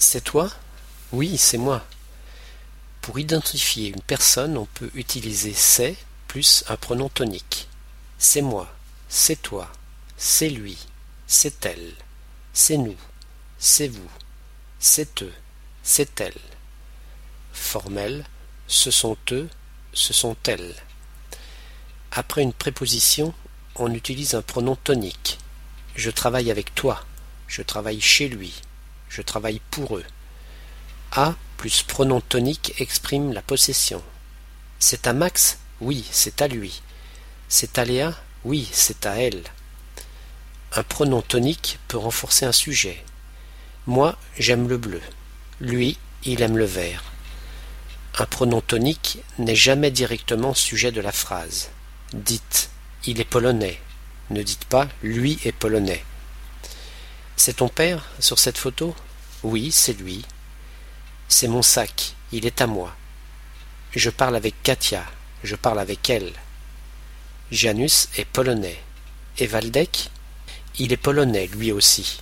C'est toi Oui, c'est moi. Pour identifier une personne, on peut utiliser c'est plus un pronom tonique. C'est moi, c'est toi, c'est lui, c'est elle, c'est nous, c'est vous, c'est eux, c'est elle. Formel, ce sont eux, ce sont elles. Après une préposition, on utilise un pronom tonique. Je travaille avec toi, je travaille chez lui, je travaille pour eux. A plus pronom tonique exprime la possession. C'est à Max Oui, c'est à lui. C'est à Léa Oui, c'est à elle. Un pronom tonique peut renforcer un sujet. Moi, j'aime le bleu. Lui, il aime le vert. Un pronom tonique n'est jamais directement sujet de la phrase. Dites il est polonais. Ne dites pas lui est polonais. C'est ton père sur cette photo? Oui, c'est lui. C'est mon sac, il est à moi. Je parle avec Katia, je parle avec elle. Janus est polonais. Et Waldek Il est polonais lui aussi.